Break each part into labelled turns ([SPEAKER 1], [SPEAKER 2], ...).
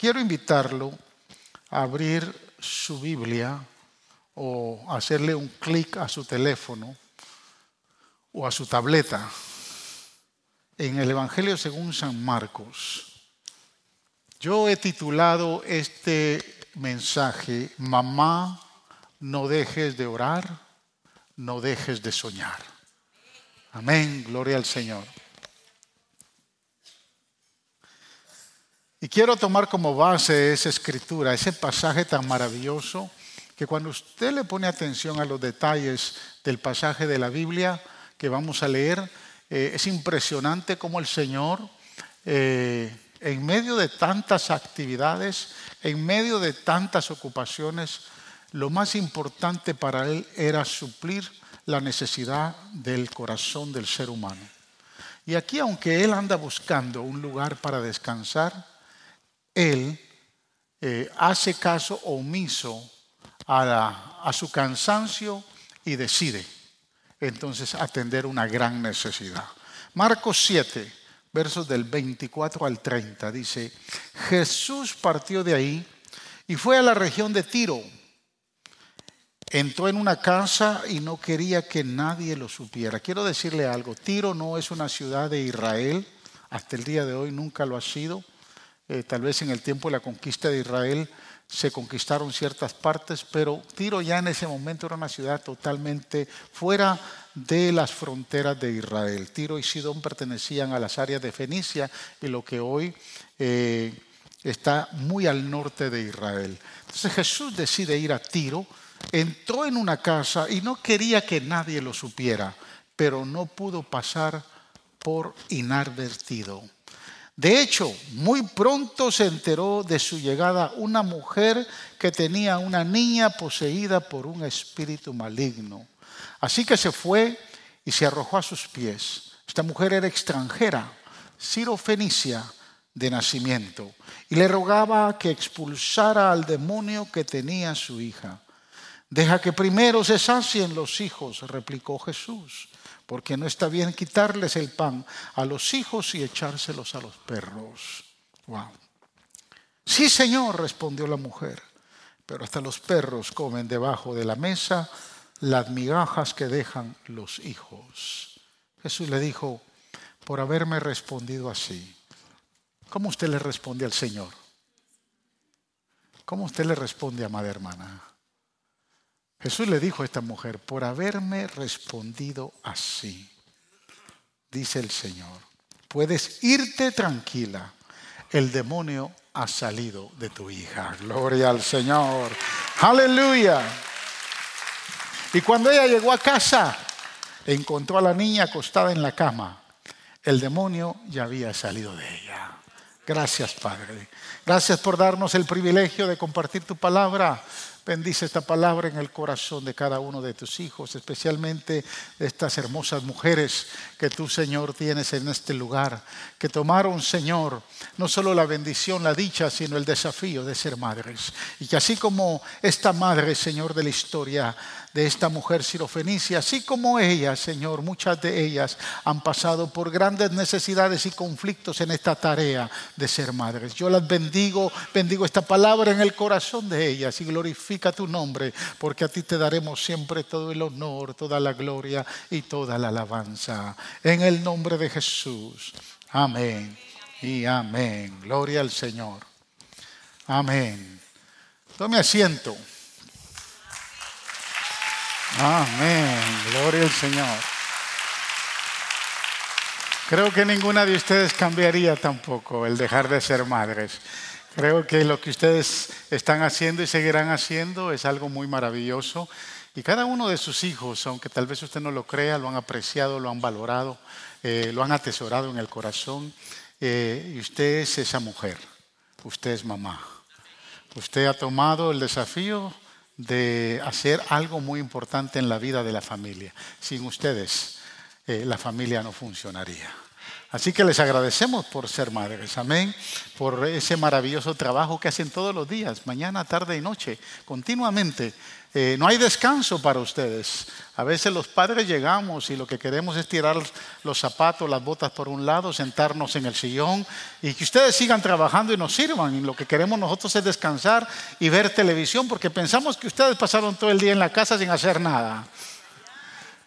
[SPEAKER 1] quiero invitarlo a abrir su Biblia o hacerle un clic a su teléfono o a su tableta en el Evangelio según San Marcos. Yo he titulado este mensaje, Mamá, no dejes de orar, no dejes de soñar. Amén, gloria al Señor. Y quiero tomar como base esa escritura, ese pasaje tan maravilloso, que cuando usted le pone atención a los detalles del pasaje de la Biblia que vamos a leer, eh, es impresionante cómo el Señor, eh, en medio de tantas actividades, en medio de tantas ocupaciones, lo más importante para Él era suplir la necesidad del corazón del ser humano. Y aquí, aunque Él anda buscando un lugar para descansar, Él eh, hace caso omiso a, a su cansancio y decide entonces atender una gran necesidad. Marcos 7, versos del 24 al 30, dice, Jesús partió de ahí y fue a la región de Tiro entró en una casa y no quería que nadie lo supiera. Quiero decirle algo, Tiro no es una ciudad de Israel, hasta el día de hoy nunca lo ha sido. Eh, tal vez en el tiempo de la conquista de Israel se conquistaron ciertas partes, pero Tiro ya en ese momento era una ciudad totalmente fuera de las fronteras de Israel. Tiro y Sidón pertenecían a las áreas de Fenicia y lo que hoy eh, está muy al norte de Israel. Entonces Jesús decide ir a Tiro entró en una casa y no quería que nadie lo supiera, pero no pudo pasar por inadvertido. De hecho, muy pronto se enteró de su llegada una mujer que tenía una niña poseída por un espíritu maligno. Así que se fue y se arrojó a sus pies. Esta mujer era extranjera, Fenicia de nacimiento, y le rogaba que expulsara al demonio que tenía su hija. Deja que primero se sacien los hijos, replicó Jesús, porque no está bien quitarles el pan a los hijos y echárselos a los perros. Wow. Sí, Señor, respondió la mujer, pero hasta los perros comen debajo de la mesa las migajas que dejan los hijos. Jesús le dijo, por haberme respondido así, ¿cómo usted le responde al Señor? ¿Cómo usted le responde, amada hermana? Jesús le dijo a esta mujer, por haberme respondido así, dice el Señor, puedes irte tranquila, el demonio ha salido de tu hija. Gloria al Señor. Aleluya. Y cuando ella llegó a casa, encontró a la niña acostada en la cama. El demonio ya había salido de ella. Gracias, Padre. Gracias por darnos el privilegio de compartir tu palabra. Bendice esta palabra en el corazón de cada uno de tus hijos, especialmente de estas hermosas mujeres que tú, Señor, tienes en este lugar, que tomaron, Señor, no solo la bendición, la dicha, sino el desafío de ser madres. Y que así como esta madre, Señor, de la historia, de esta mujer sirofenicia, así como ella, Señor, muchas de ellas han pasado por grandes necesidades y conflictos en esta tarea de ser madres. Yo las bendigo, bendigo esta palabra en el corazón de ellas y glorifica tu nombre, porque a ti te daremos siempre todo el honor, toda la gloria y toda la alabanza. En el nombre de Jesús. Amén y amén. Gloria al Señor. Amén. Tome asiento. Amén. Gloria al Señor. Creo que ninguna de ustedes cambiaría tampoco el dejar de ser madres. Creo que lo que ustedes están haciendo y seguirán haciendo es algo muy maravilloso. Y cada uno de sus hijos, aunque tal vez usted no lo crea, lo han apreciado, lo han valorado, eh, lo han atesorado en el corazón. Eh, y usted es esa mujer, usted es mamá. Usted ha tomado el desafío de hacer algo muy importante en la vida de la familia. Sin ustedes, eh, la familia no funcionaría. Así que les agradecemos por ser madres, amén, por ese maravilloso trabajo que hacen todos los días, mañana, tarde y noche, continuamente. Eh, no hay descanso para ustedes. A veces los padres llegamos y lo que queremos es tirar los zapatos, las botas por un lado, sentarnos en el sillón y que ustedes sigan trabajando y nos sirvan. Y lo que queremos nosotros es descansar y ver televisión porque pensamos que ustedes pasaron todo el día en la casa sin hacer nada.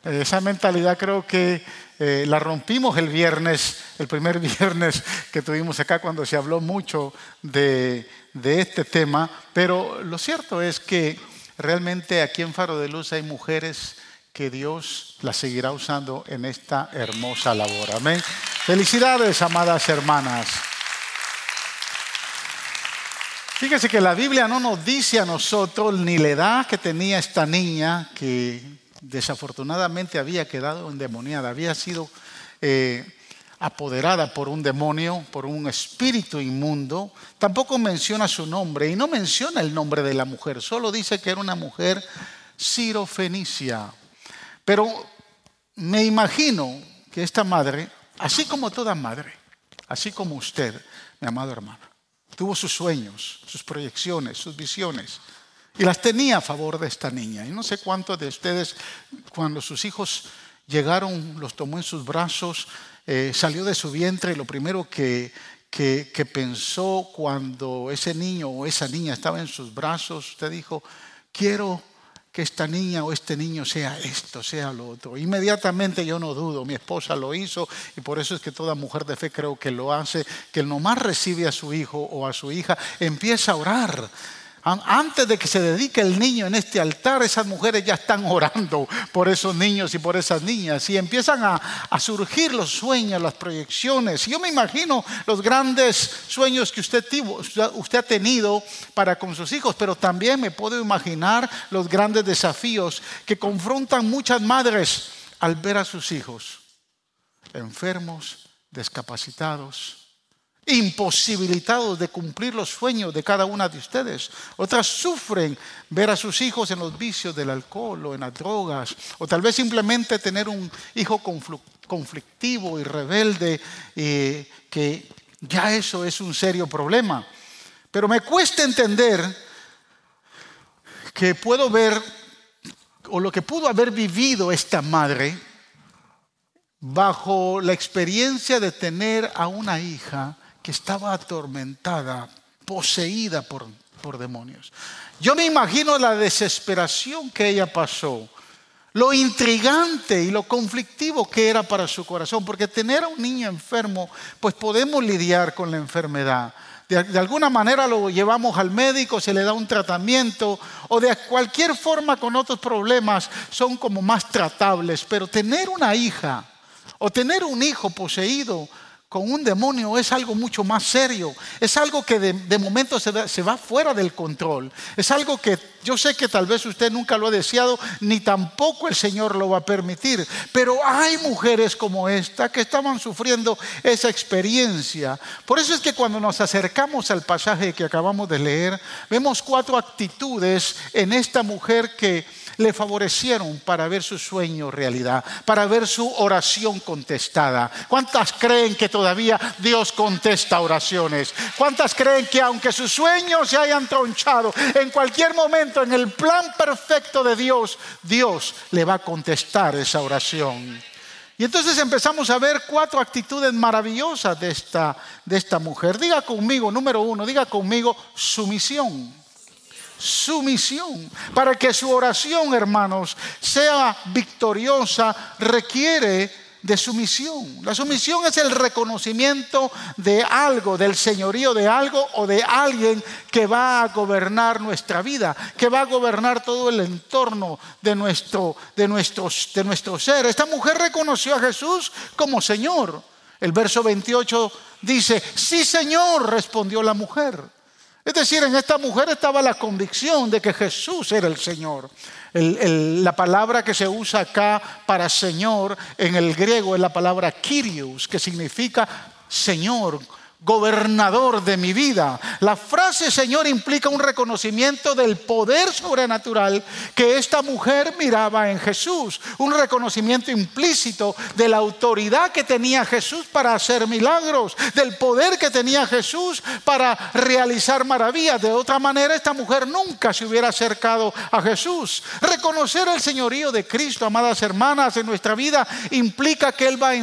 [SPEAKER 1] Esa mentalidad creo que eh, la rompimos el viernes, el primer viernes que tuvimos acá cuando se habló mucho de, de este tema, pero lo cierto es que realmente aquí en Faro de Luz hay mujeres que Dios las seguirá usando en esta hermosa labor. Amén. Felicidades, amadas hermanas. Fíjese que la Biblia no nos dice a nosotros ni la edad que tenía esta niña que desafortunadamente había quedado endemoniada, había sido eh, apoderada por un demonio, por un espíritu inmundo. Tampoco menciona su nombre y no menciona el nombre de la mujer, solo dice que era una mujer sirofenicia. Pero me imagino que esta madre, así como toda madre, así como usted, mi amado hermano, tuvo sus sueños, sus proyecciones, sus visiones y las tenía a favor de esta niña. Y no sé cuántos de ustedes, cuando sus hijos llegaron, los tomó en sus brazos, eh, salió de su vientre y lo primero que, que, pensó cuando ese niño o esa niña estaba en sus brazos, usted dijo, quiero que esta niña o este niño sea esto, sea lo otro. Inmediatamente yo no dudo, mi esposa lo hizo y por eso es que toda mujer de fe creo que lo hace, que nomás recibe a su hijo o a su hija, empieza a orar antes de que se dedique el niño en este altar, esas mujeres ya están orando por esos niños y por esas niñas. Y empiezan a, surgir los sueños, las proyecciones. Yo me imagino los grandes sueños que usted, usted ha tenido para con sus hijos, pero también me puedo imaginar los grandes desafíos que confrontan muchas madres al ver a sus hijos enfermos, discapacitados imposibilitados de cumplir los sueños de cada una de ustedes. Otras sufren ver a sus hijos en los vicios del alcohol o en las drogas, o tal vez simplemente tener un hijo conflictivo y rebelde, eh, que ya eso es un serio problema. Pero me cuesta entender que puedo ver, o lo que pudo haber vivido esta madre, bajo la experiencia de tener a una hija que estaba atormentada, poseída por, por demonios. Yo me imagino la desesperación que ella pasó, lo intrigante y lo conflictivo que era para su corazón, porque tener a un niño enfermo, pues podemos lidiar con la enfermedad. De, de, alguna manera lo llevamos al médico, se le da un tratamiento, o de cualquier forma con otros problemas son como más tratables, pero tener una hija o tener un hijo poseído con un demonio es algo mucho más serio. Es algo que de, momento se, se, va fuera del control. Es algo que yo sé que tal vez usted nunca lo ha deseado, ni tampoco el Señor lo va a permitir. Pero hay mujeres como esta que estaban sufriendo esa experiencia. Por eso es que cuando nos acercamos al pasaje que acabamos de leer, vemos cuatro actitudes en esta mujer que le favorecieron para ver su sueño realidad, para ver su oración contestada. ¿Cuántas creen que todavía Dios contesta oraciones? ¿Cuántas creen que aunque sus sueños se hayan tronchado, en cualquier momento, en el plan perfecto de Dios, Dios le va a contestar esa oración? Y entonces empezamos a ver cuatro actitudes maravillosas de esta, de esta mujer. Diga conmigo, número uno, diga conmigo sumisión sumisión. Para que su oración, hermanos, sea victoriosa, requiere de sumisión. La sumisión es el reconocimiento de algo, del señorío de algo o de alguien que va a gobernar nuestra vida, que va a gobernar todo el entorno de nuestro, de de nuestro ser. Esta mujer reconoció a Jesús como Señor. El verso 28 dice, sí Señor, respondió la mujer. Es decir, en esta mujer estaba la convicción de que Jesús era el Señor. la palabra que se usa acá para Señor en el griego es la palabra Kyrios, que significa Señor, gobernador de mi vida. La frase Señor implica un reconocimiento del poder sobrenatural que esta mujer miraba en Jesús, un reconocimiento implícito de la autoridad que tenía Jesús para hacer milagros, del poder que tenía Jesús para realizar maravillas. De otra manera, esta mujer nunca se hubiera acercado a Jesús. Reconocer el señorío de Cristo, amadas hermanas, en nuestra vida implica que Él va a,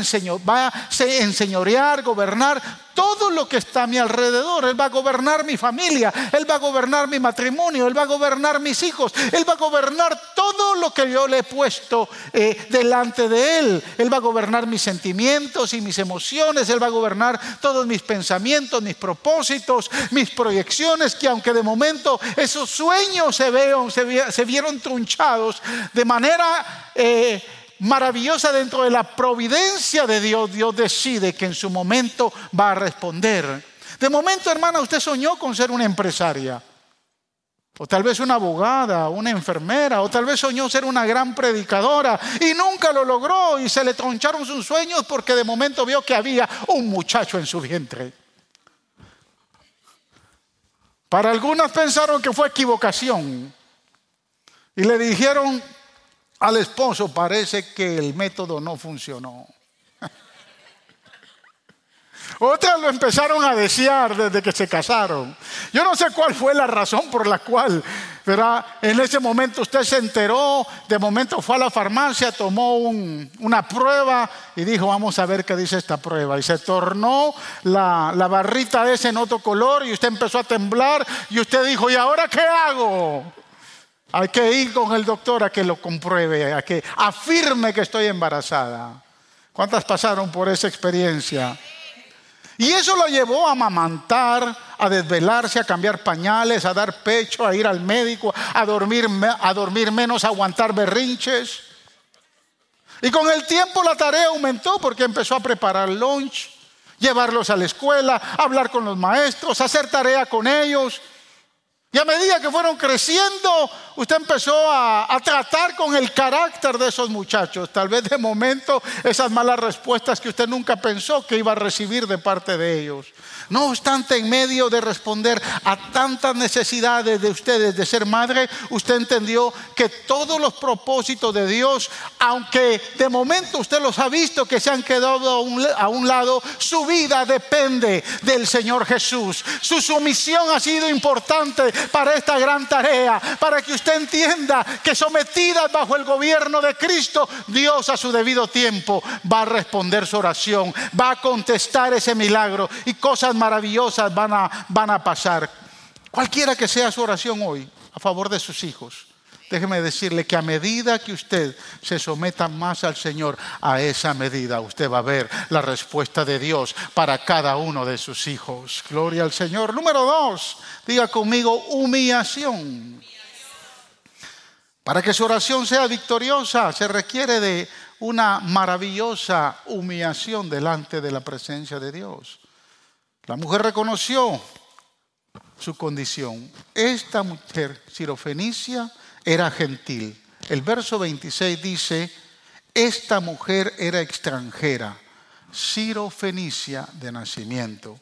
[SPEAKER 1] enseñorear, gobernar todo lo que está a mi alrededor. Él va a gobernar mi familia, Él va a gobernar mi matrimonio, Él va a gobernar mis hijos, Él va a gobernar todo lo que yo le he puesto eh, delante de Él. Él va a gobernar mis sentimientos y mis emociones, Él va a gobernar todos mis pensamientos, mis propósitos, mis proyecciones, que aunque de momento esos sueños se, vieron, se, vieron trunchados de manera... Eh, maravillosa dentro de la providencia de Dios, Dios decide que en su momento va a responder. De momento, hermana, usted soñó con ser una empresaria, o tal vez una abogada, una enfermera, o tal vez soñó ser una gran predicadora y nunca lo logró y se le troncharon sus sueños porque de momento vio que había un muchacho en su vientre. Para algunas pensaron que fue equivocación y le dijeron, al esposo parece que el método no funcionó. Otras lo empezaron a desear desde que se casaron. Yo no sé cuál fue la razón por la cual, pero en ese momento usted se enteró, de momento fue a la farmacia, tomó una prueba y dijo, vamos a ver qué dice esta prueba. Y se tornó la, barrita esa en otro color y usted empezó a temblar y usted dijo, ¿y ahora qué hago? Hay que ir con el doctor a que lo compruebe, a que afirme que estoy embarazada. ¿Cuántas pasaron por esa experiencia? Y eso lo llevó a amamantar, a desvelarse, a cambiar pañales, a dar pecho, a ir al médico, a dormir, a dormir menos, a aguantar berrinches. Y con el tiempo la tarea aumentó porque empezó a preparar lunch, llevarlos a la escuela, hablar con los maestros, hacer tarea con ellos. Y a medida que fueron creciendo, usted empezó a, tratar con el carácter de esos muchachos. Tal vez de momento esas malas respuestas que usted nunca pensó que iba a recibir de parte de ellos. No obstante, en medio de responder a tantas necesidades de ustedes de ser madre, usted entendió que todos los propósitos de Dios, aunque de momento usted los ha visto que se han quedado a un, lado, su vida depende del Señor Jesús. Su sumisión ha sido importante para esta gran tarea, para que usted entienda que sometida bajo el gobierno de Cristo, Dios a su debido tiempo va a responder su oración, va a contestar ese milagro y cosas maravillosas van a, van a pasar. Cualquiera que sea su oración hoy a favor de sus hijos, déjeme decirle que a medida que usted se someta más al Señor, a esa medida usted va a ver la respuesta de Dios para cada uno de sus hijos. Gloria al Señor. Número dos, diga conmigo humillación. Para que su oración sea victoriosa se requiere de una maravillosa humillación delante de la presencia de Dios. La mujer reconoció su condición. Esta mujer, sirofenicia, era gentil. El verso 26 dice, esta mujer era extranjera, sirofenicia de nacimiento.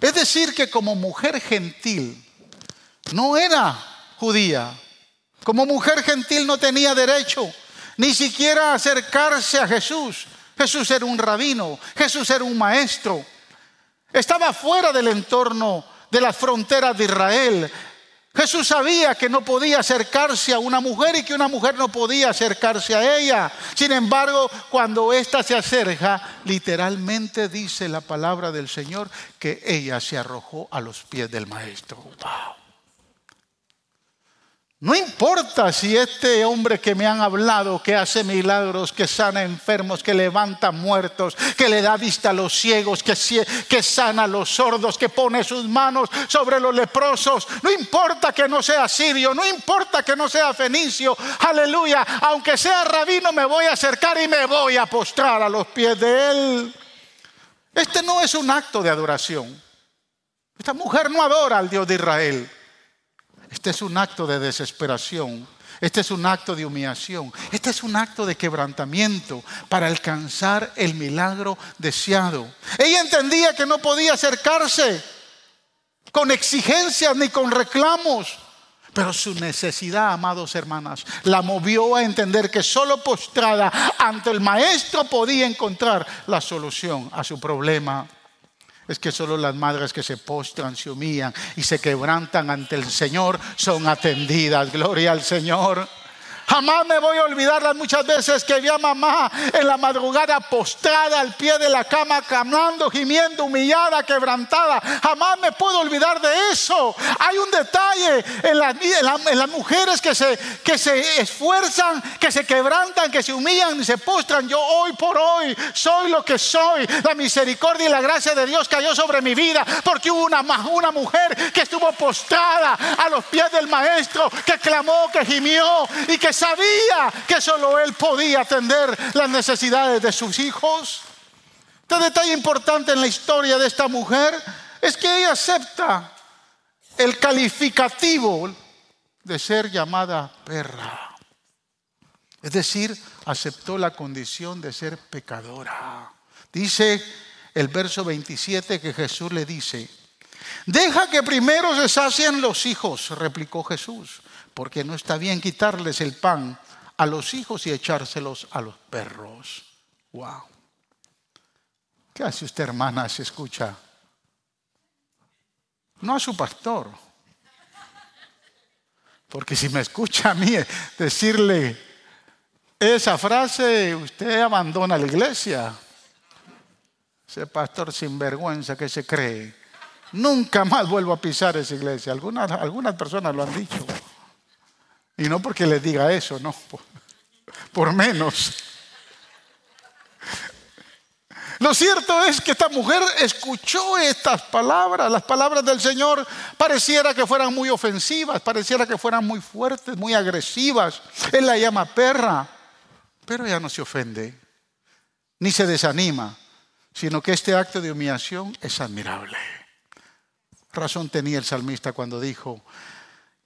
[SPEAKER 1] Es decir, que como mujer gentil, no era judía. Como mujer gentil no tenía derecho ni siquiera acercarse a Jesús. Jesús era un rabino, Jesús era un maestro. Estaba fuera del entorno de las fronteras de Israel. Jesús sabía que no podía acercarse a una mujer y que una mujer no podía acercarse a ella. Sin embargo, cuando ésta se acerca, literalmente dice la palabra del Señor que ella se arrojó a los pies del Maestro. No importa si este hombre que me han hablado, que hace milagros, que sana enfermos, que levanta muertos, que le da vista a los ciegos, que, sana a los sordos, que pone sus manos sobre los leprosos, no importa que no sea sirio, no importa que no sea fenicio, aleluya, aunque sea rabino me voy a acercar y me voy a postrar a los pies de él. Este no es un acto de adoración. Esta mujer no adora al Dios de Israel. Este es un acto de desesperación. Este es un acto de humillación. Este es un acto de quebrantamiento para alcanzar el milagro deseado. Ella entendía que no podía acercarse con exigencias ni con reclamos. Pero su necesidad, amados hermanas, la movió a entender que solo postrada ante el maestro podía encontrar la solución a su problema. Es que solo las madres que se postran, se humillan y se quebrantan ante el Señor son atendidas. Gloria al Señor. Jamás me voy a olvidar las muchas veces que vi a mamá en la madrugada postrada al pie de la cama, clamando, gimiendo, humillada, quebrantada. Jamás me puedo olvidar de eso. Hay un detalle en, las mujeres que se, se esfuerzan, que se quebrantan, que se humillan y se postran. Yo hoy por hoy soy lo que soy. La misericordia y la gracia de Dios cayó sobre mi vida porque hubo una, una mujer que estuvo postrada a los pies del maestro, que clamó, que gimió y que sabía que solo él podía atender las necesidades de sus hijos. Este detalle importante en la historia de esta mujer es que ella acepta el calificativo de ser llamada perra. Es decir, aceptó la condición de ser pecadora. Dice el verso 27 que Jesús le dice, deja que primero se sacien los hijos, replicó Jesús porque no está bien quitarles el pan a los hijos y echárselos a los perros. Wow. ¿Qué hace usted, hermana, si escucha? No a su pastor. Porque si me escucha a mí decirle esa frase, usted abandona la iglesia. Ese pastor sinvergüenza que se cree. Nunca más vuelvo a pisar esa iglesia. Algunas, algunas personas lo han dicho. Y no porque les diga eso, no, por, menos. Lo cierto es que esta mujer escuchó estas palabras, las palabras del Señor, pareciera que fueran muy ofensivas, pareciera que fueran muy fuertes, muy agresivas. Él la llama perra, pero ella no se ofende, ni se desanima, sino que este acto de humillación es admirable. Razón tenía el salmista cuando dijo,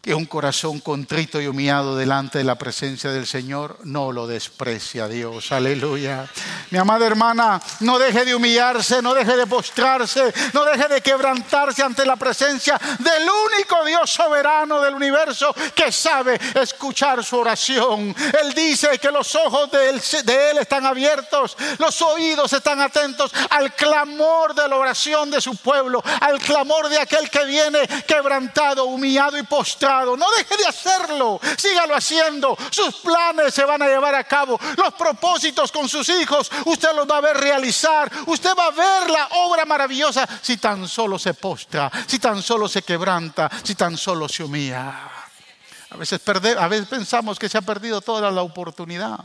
[SPEAKER 1] que un corazón contrito y humillado delante de la presencia del Señor no lo desprecia Dios. Aleluya. Mi amada hermana, no deje de humillarse, no deje de postrarse, no deje de quebrantarse ante la presencia del único Dios soberano del universo que sabe escuchar su oración. Él dice que los ojos de él, de él están abiertos, los oídos están atentos al clamor de la oración de su pueblo, al clamor de aquel que viene quebrantado, humillado y postrado no deje de hacerlo. Sígalo haciendo. Sus planes se van a llevar a cabo. Los propósitos con sus hijos, usted los va a ver realizar. Usted va a ver la obra maravillosa si tan solo se postra, si tan solo se quebranta, si tan solo se humilla. A veces, a veces pensamos que se ha perdido toda la oportunidad.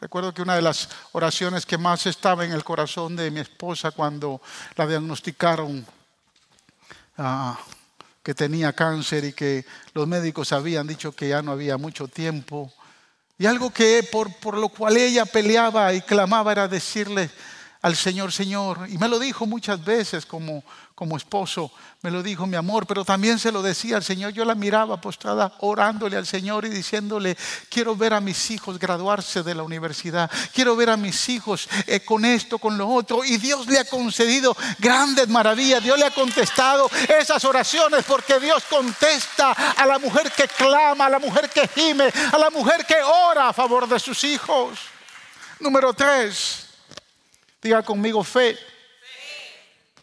[SPEAKER 1] Recuerdo que una de las oraciones que más estaba en el corazón de mi esposa cuando la diagnosticaron ah, que tenía cáncer y que los médicos habían dicho que ya no había mucho tiempo. Y algo que por, por lo cual ella peleaba y clamaba era decirle al Señor, Señor, y me lo dijo muchas veces como, como esposo, me lo dijo mi amor, pero también se lo decía al Señor. Yo la miraba postrada orándole al Señor y diciéndole, quiero ver a mis hijos graduarse de la universidad, quiero ver a mis hijos eh, con esto, con lo otro. Y Dios le ha concedido grandes maravillas, Dios le ha contestado esas oraciones porque Dios contesta a la mujer que clama, a la mujer que gime, a la mujer que ora a favor de sus hijos. Número tres, diga conmigo fe.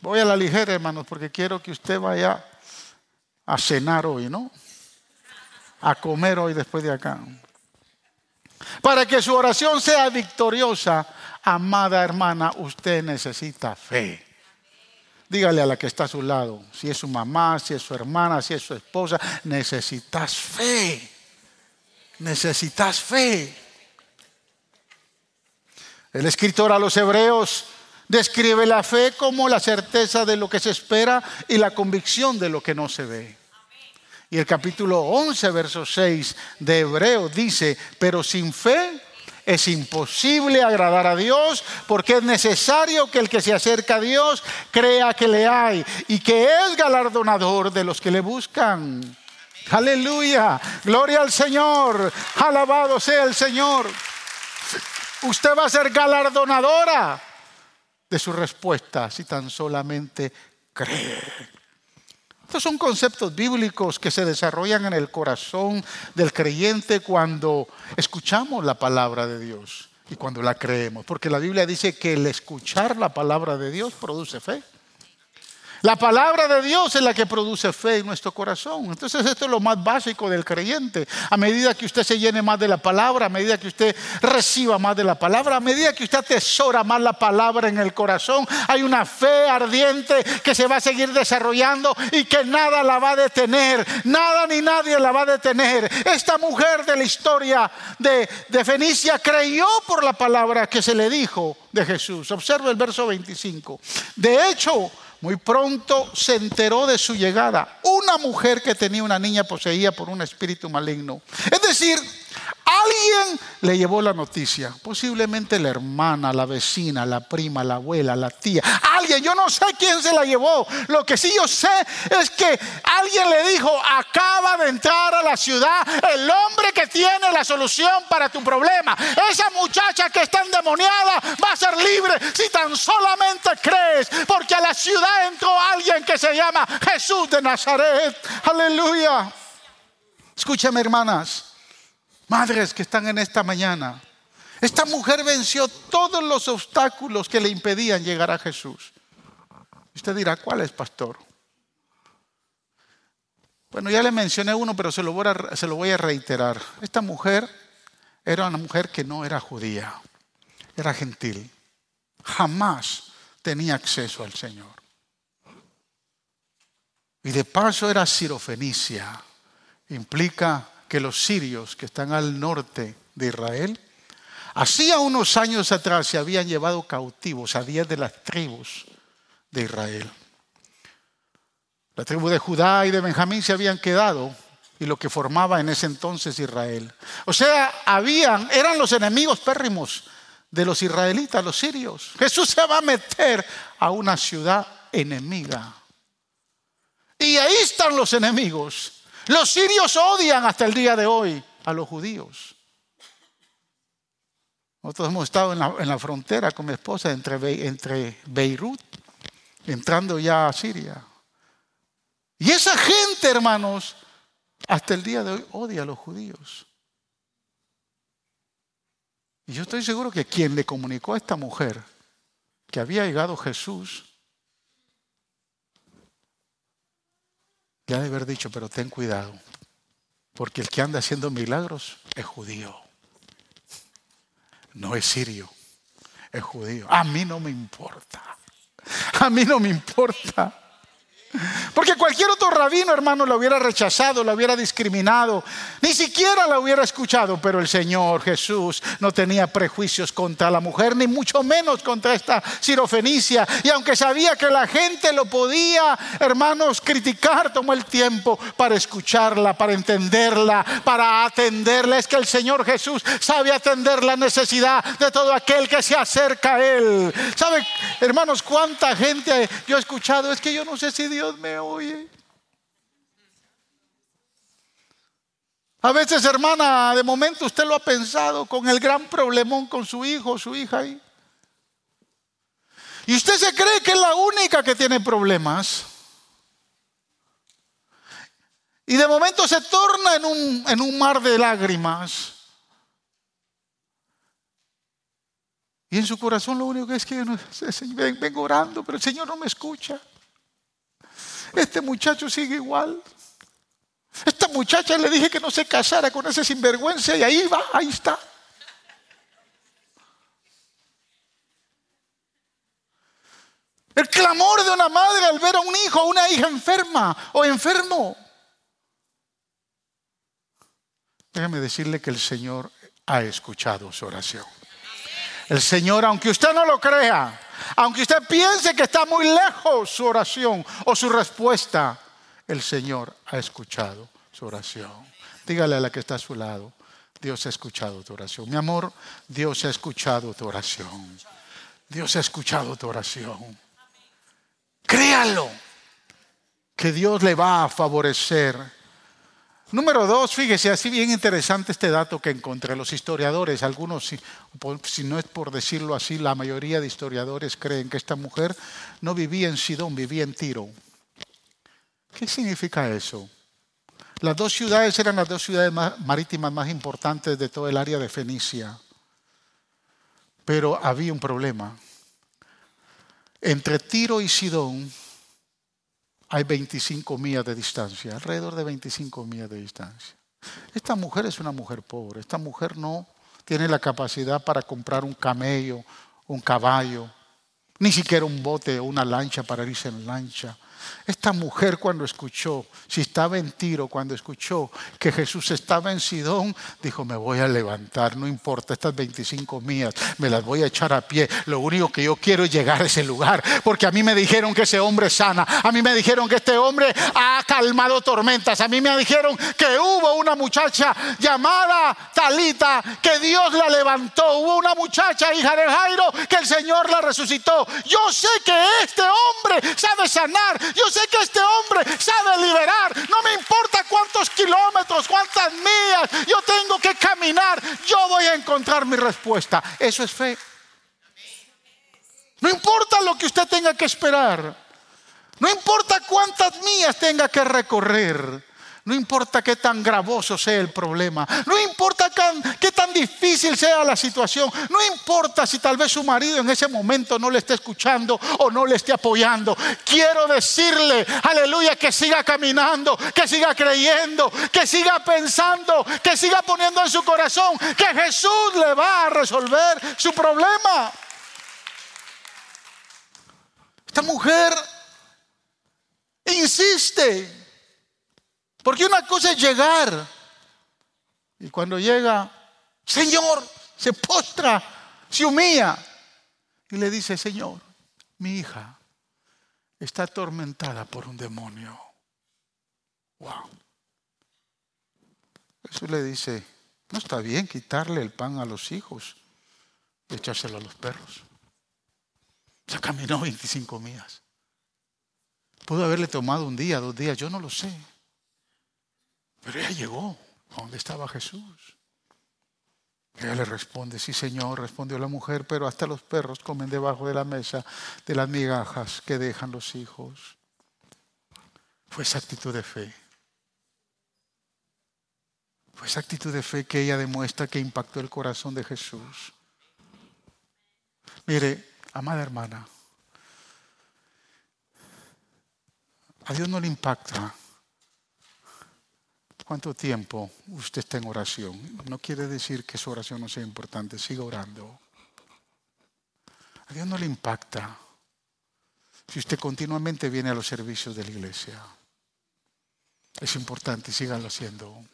[SPEAKER 1] Voy a la ligera, hermanos, porque quiero que usted vaya a cenar hoy, ¿no? A comer hoy después de acá. Para que su oración sea victoriosa, amada hermana, usted necesita fe. Dígale a la que está a su lado, si es su mamá, si es su hermana, si es su esposa, necesitas fe. Necesitas fe. El escritor a los hebreos describe la fe como la certeza de lo que se espera y la convicción de lo que no se ve. Y el capítulo 11, verso 6 de Hebreo dice, pero sin fe es imposible agradar a Dios porque es necesario que el que se acerca a Dios crea que le hay y que es galardonador de los que le buscan. Aleluya. Gloria al Señor. Alabado sea el Señor. Usted va a ser galardonadora de su respuesta si tan solamente cree. Estos son conceptos bíblicos que se desarrollan en el corazón del creyente cuando escuchamos la palabra de Dios y cuando la creemos. Porque la Biblia dice que el escuchar la palabra de Dios produce fe. La palabra de Dios es la que produce fe en nuestro corazón. Entonces esto es lo más básico del creyente. A medida que usted se llene más de la palabra, a medida que usted reciba más de la palabra, a medida que usted atesora más la palabra en el corazón, hay una fe ardiente que se va a seguir desarrollando y que nada la va a detener. Nada ni nadie la va a detener. Esta mujer de la historia de, de Fenicia creyó por la palabra que se le dijo de Jesús. Observe el verso 25. De hecho, muy pronto se enteró de su llegada una mujer que tenía una niña poseída por un espíritu maligno. Es decir, Alguien le llevó la noticia, posiblemente la hermana, la vecina, la prima, la abuela, la tía. Alguien, yo no sé quién se la llevó. Lo que sí yo sé es que alguien le dijo, acaba de entrar a la ciudad el hombre que tiene la solución para tu problema. Esa muchacha que está endemoniada va a ser libre si tan solamente crees, porque a la ciudad entró alguien que se llama Jesús de Nazaret. Aleluya. Escúchame hermanas. Madres que están en esta mañana, esta mujer venció todos los obstáculos que le impedían llegar a Jesús. Usted dirá, ¿cuál es, pastor? Bueno, ya le mencioné uno, pero se lo, voy a, se lo voy a reiterar. Esta mujer era una mujer que no era judía, era gentil. Jamás tenía acceso al Señor. Y de paso era sirofenicia. Implica que los sirios que están al norte de Israel, hacía unos años atrás se habían llevado cautivos a diez de las tribus de Israel. La tribu de Judá y de Benjamín se habían quedado y lo que formaba en ese entonces Israel. O sea, eran los enemigos pérrimos de los israelitas, los sirios. Jesús se va a meter a una ciudad enemiga. Y ahí están los enemigos. Los sirios odian hasta el día de hoy a los judíos. Nosotros hemos estado en la, frontera con mi esposa entre, entre Beirut, entrando ya a Siria. Y esa gente, hermanos, hasta el día de hoy odia a los judíos. Y yo estoy seguro que quien le comunicó a esta mujer que había llegado Jesús Ya de haber dicho, pero ten cuidado, porque el que anda haciendo milagros es judío, no es sirio, es judío. A mí no me importa, a mí no me importa. Porque cualquier otro rabino, hermano, lo hubiera rechazado, lo hubiera discriminado, ni siquiera lo hubiera escuchado, pero el Señor Jesús no tenía prejuicios contra la mujer, ni mucho menos contra esta sirofenicia. Y aunque sabía que la gente lo podía, hermanos, criticar, tomó el tiempo para escucharla, para entenderla, para atenderla. Es que el Señor Jesús sabe atender la necesidad de todo aquel que se acerca a Él. ¿Sabe, hermanos, cuánta gente yo he escuchado? Es que yo no sé si Dios Dios me oye. A veces, hermana, de momento usted lo ha pensado con el gran problemón con su hijo o su hija ahí. Y usted se cree que es la única que tiene problemas. Y de momento se torna en un, en un mar de lágrimas. Y en su corazón lo único que es que vengo orando, pero el Señor no me escucha. Este muchacho sigue igual. Esta muchacha le dije que no se casara con ese sinvergüenza y ahí va, ahí está. El clamor de una madre al ver a un hijo o una hija enferma o enfermo. Déjame decirle que el Señor ha escuchado su oración. El Señor, aunque usted no lo crea, aunque usted piense que está muy lejos su oración o su respuesta, el Señor ha escuchado su oración. Dígale a la que está a su lado, Dios ha escuchado tu oración. Mi amor, Dios ha escuchado tu oración. Dios ha escuchado tu oración. Créalo, que Dios le va a favorecer Número dos, fíjese, así bien interesante este dato que encontré. Los historiadores, algunos, si, no es por decirlo así, la mayoría de historiadores creen que esta mujer no vivía en Sidón, vivía en Tiro. ¿Qué significa eso? Las dos ciudades eran las dos ciudades marítimas más importantes de todo el área de Fenicia. Pero había un problema. Entre Tiro y Sidón hay 25 millas de distancia, alrededor de 25 millas de distancia. Esta mujer es una mujer pobre, esta mujer no tiene la capacidad para comprar un camello, un caballo, ni siquiera un bote o una lancha para irse en lancha. Esta mujer cuando escuchó, si estaba en tiro, cuando escuchó que Jesús estaba en Sidón, dijo, me voy a levantar, no importa estas 25 mías, me las voy a echar a pie. Lo único que yo quiero es llegar a ese lugar, porque a mí me dijeron que ese hombre sana, a mí me dijeron que este hombre ha calmado tormentas, a mí me dijeron que hubo una muchacha llamada Talita, que Dios la levantó, hubo una muchacha, hija de Jairo, que el Señor la resucitó. Yo sé que este hombre sabe sanar, yo sé que este hombre sabe liberar. No me importa cuántos kilómetros, cuántas millas yo tengo que caminar. Yo voy a encontrar mi respuesta. Eso es fe. No importa lo que usted tenga que esperar. No importa cuántas millas tenga que recorrer. No importa qué tan gravoso sea el problema, no importa qué tan difícil sea la situación, no importa si tal vez su marido en ese momento no le esté escuchando o no le esté apoyando. Quiero decirle, aleluya, que siga caminando, que siga creyendo, que siga pensando, que siga poniendo en su corazón que Jesús le va a resolver su problema. Esta mujer insiste. Porque una cosa es llegar. Y cuando llega, Señor, se postra, se humilla. Y le dice, Señor, mi hija está atormentada por un demonio. Wow. Jesús le dice, no está bien quitarle el pan a los hijos y echárselo a los perros. Ya caminó 25 millas. Pudo haberle tomado un día, dos días, yo no lo sé. Pero ella llegó a donde estaba Jesús. ella le responde, sí Señor, respondió la mujer, pero hasta los perros comen debajo de la mesa de las migajas que dejan los hijos. Fue esa actitud de fe. Fue esa actitud de fe que ella demuestra que impactó el corazón de Jesús. Mire, amada hermana, a Dios no le impacta ¿Cuánto tiempo usted está en oración? No quiere decir que su oración no sea importante, siga orando. A Dios no le impacta si usted continuamente viene a los servicios de la iglesia. Es importante, sígalo haciendo.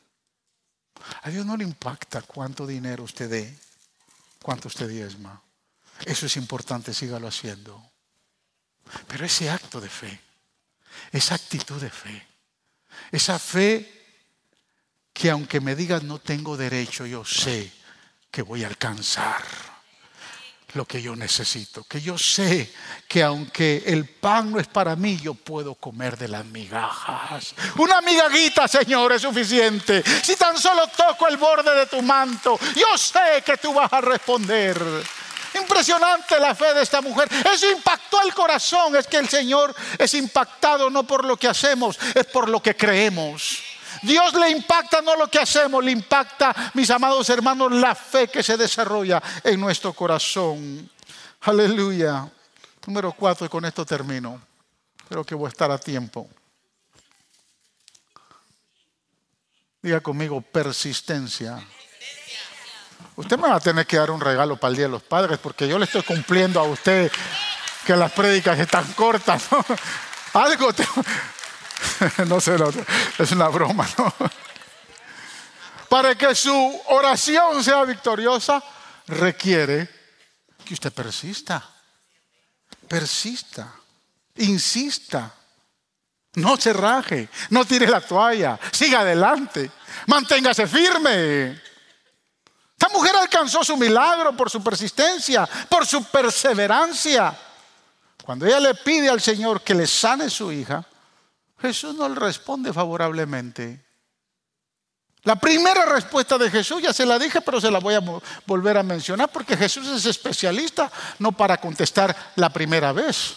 [SPEAKER 1] A Dios no le impacta cuánto dinero usted dé, cuánto usted diezma. Eso es importante, sígalo haciendo. Pero ese acto de fe, esa actitud de fe, esa fe que aunque me digas no tengo derecho, yo sé que voy a alcanzar lo que yo necesito. Que yo sé que aunque el pan no es para mí, yo puedo comer de las migajas. Una migajita, Señor, es suficiente. Si tan solo toco el borde de tu manto, yo sé que tú vas a responder. Impresionante la fe de esta mujer. Eso impactó el corazón. Es que el Señor es impactado no por lo que hacemos, es por lo que creemos. Dios le impacta no lo que hacemos, le impacta, mis amados hermanos, la fe que se desarrolla en nuestro corazón. Aleluya. Número cuatro, y con esto termino. Creo que voy a estar a tiempo. Diga conmigo, persistencia. Usted me va a tener que dar un regalo para el Día de los Padres porque yo le estoy cumpliendo a usted que las prédicas están cortas. Algo no sé, es una broma, ¿no? Para que su oración sea victoriosa, requiere que usted persista. Persista. Insista. No se raje. No tire la toalla. Siga adelante. Manténgase firme. Esta mujer alcanzó su milagro por su persistencia, por su perseverancia. Cuando ella le pide al Señor que le sane su hija, Jesús no le responde favorablemente. La primera respuesta de Jesús, ya se la dije, pero se la voy a volver a mencionar porque Jesús es especialista no para contestar la primera vez.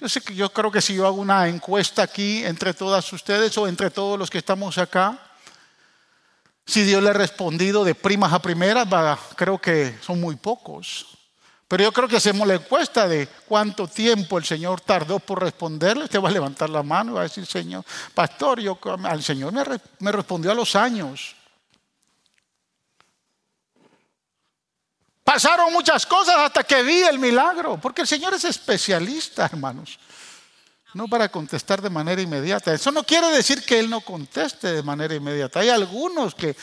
[SPEAKER 1] Yo sé que yo creo que si yo hago una encuesta aquí entre todas ustedes o entre todos los que estamos acá, si Dios le ha respondido de primas a primeras, creo que son muy pocos. Pero yo creo que hacemos la encuesta de cuánto tiempo el Señor tardó por responderle. Usted va a levantar la mano y va a decir, Señor, pastor, yo, al Señor me, me respondió a los años. Pasaron muchas cosas hasta que vi el milagro, porque el Señor es especialista, hermanos, no para contestar de manera inmediata. Eso no quiere decir que Él no conteste de manera inmediata. Hay algunos que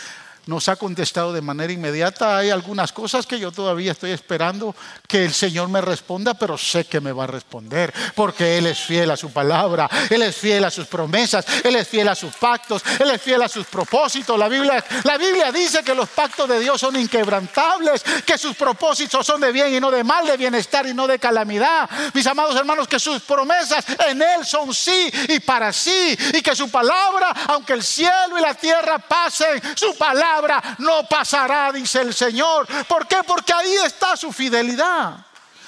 [SPEAKER 1] nos ha contestado de manera inmediata. Hay algunas cosas que yo todavía estoy esperando que el Señor me responda, pero sé que me va a responder, porque Él es fiel a su palabra, Él es fiel a sus promesas, Él es fiel a sus pactos, Él es fiel a sus propósitos. La Biblia, la Biblia dice que los pactos de Dios son inquebrantables, que sus propósitos son de bien y no de mal, de bienestar y no de calamidad. Mis amados hermanos, que sus promesas en Él son sí y para sí, y que su palabra, aunque el cielo y la tierra pasen, su palabra no pasará, dice el Señor. ¿Por qué? Porque ahí está su fidelidad.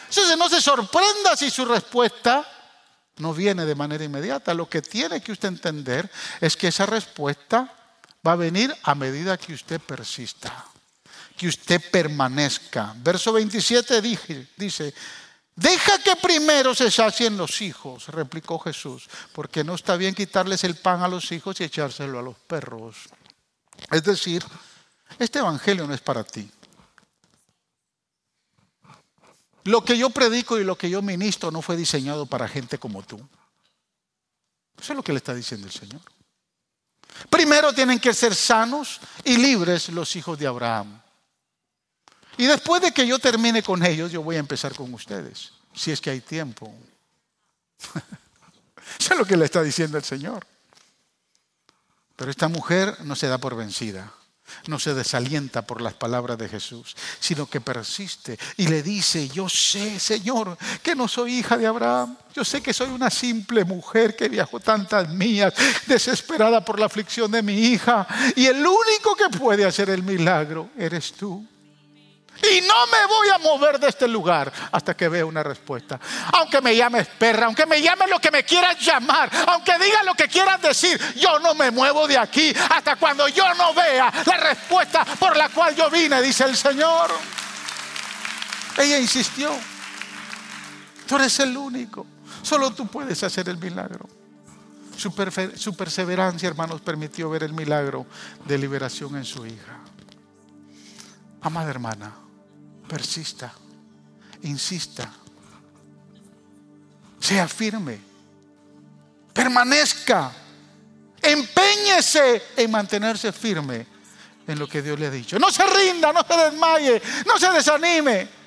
[SPEAKER 1] Entonces no se sorprenda si su respuesta no viene de manera inmediata. Lo que tiene que usted entender es que esa respuesta va a venir a medida que usted persista, que usted permanezca. Verso 27 dice, deja que primero se sacien los hijos, replicó Jesús, porque no está bien quitarles el pan a los hijos y echárselo a los perros. Es decir, este Evangelio no es para ti. Lo que yo predico y lo que yo ministro no fue diseñado para gente como tú. Eso es lo que le está diciendo el Señor. Primero tienen que ser sanos y libres los hijos de Abraham. Y después de que yo termine con ellos, yo voy a empezar con ustedes, si es que hay tiempo. Eso es lo que le está diciendo el Señor. Pero esta mujer no se da por vencida, no se desalienta por las palabras de Jesús, sino que persiste y le dice, yo sé, Señor, que no soy hija de Abraham, yo sé que soy una simple mujer que viajó tantas mías, desesperada por la aflicción de mi hija, y el único que puede hacer el milagro eres tú. Y no me voy a mover de este lugar hasta que vea una respuesta. Aunque me llames perra, aunque me llames lo que me quieras llamar, aunque digas lo que quieras decir, yo no me muevo de aquí hasta cuando yo no vea la respuesta por la cual yo vine, dice el Señor. Ella insistió. Tú eres el único. Solo tú puedes hacer el milagro. Su, su perseverancia, hermanos, permitió ver el milagro de liberación en su hija. Amada hermana, persista, insista, sea firme, permanezca, empeñese en mantenerse firme en lo que Dios le ha dicho. No se rinda, no se desmaye, no se desanime.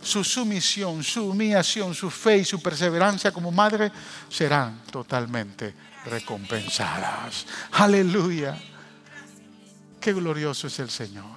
[SPEAKER 1] Su sumisión, su humillación, su fe y su perseverancia como madre serán totalmente recompensadas. Aleluya. Qué glorioso es el Señor.